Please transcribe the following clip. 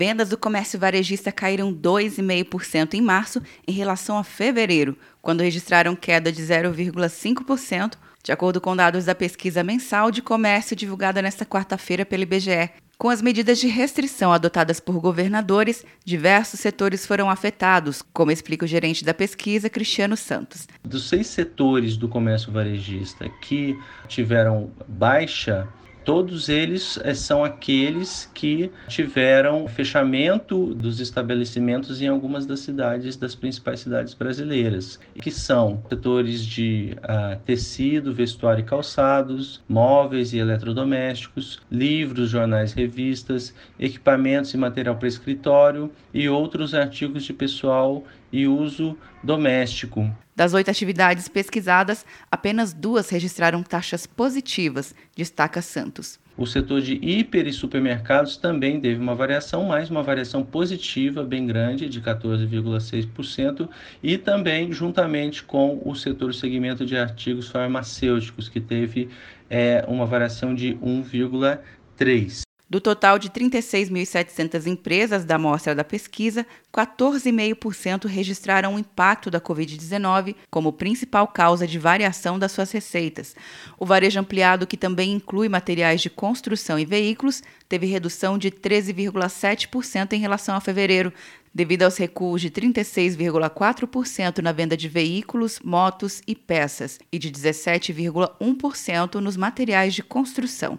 Vendas do comércio varejista caíram 2,5% em março em relação a fevereiro, quando registraram queda de 0,5%, de acordo com dados da pesquisa mensal de comércio divulgada nesta quarta-feira pelo IBGE. Com as medidas de restrição adotadas por governadores, diversos setores foram afetados, como explica o gerente da pesquisa, Cristiano Santos. Dos seis setores do comércio varejista que tiveram baixa Todos eles eh, são aqueles que tiveram fechamento dos estabelecimentos em algumas das cidades, das principais cidades brasileiras, que são setores de uh, tecido, vestuário e calçados, móveis e eletrodomésticos, livros, jornais, revistas, equipamentos e material para escritório e outros artigos de pessoal e uso doméstico. Das oito atividades pesquisadas, apenas duas registraram taxas positivas, destaca Santos. O setor de hiper e supermercados também teve uma variação, mais uma variação positiva bem grande, de 14,6%, e também juntamente com o setor segmento de artigos farmacêuticos, que teve é, uma variação de 1,3%. Do total de 36.700 empresas da amostra da pesquisa, 14,5% registraram o impacto da Covid-19 como principal causa de variação das suas receitas. O varejo ampliado, que também inclui materiais de construção e veículos, teve redução de 13,7% em relação a fevereiro, devido aos recuos de 36,4% na venda de veículos, motos e peças e de 17,1% nos materiais de construção.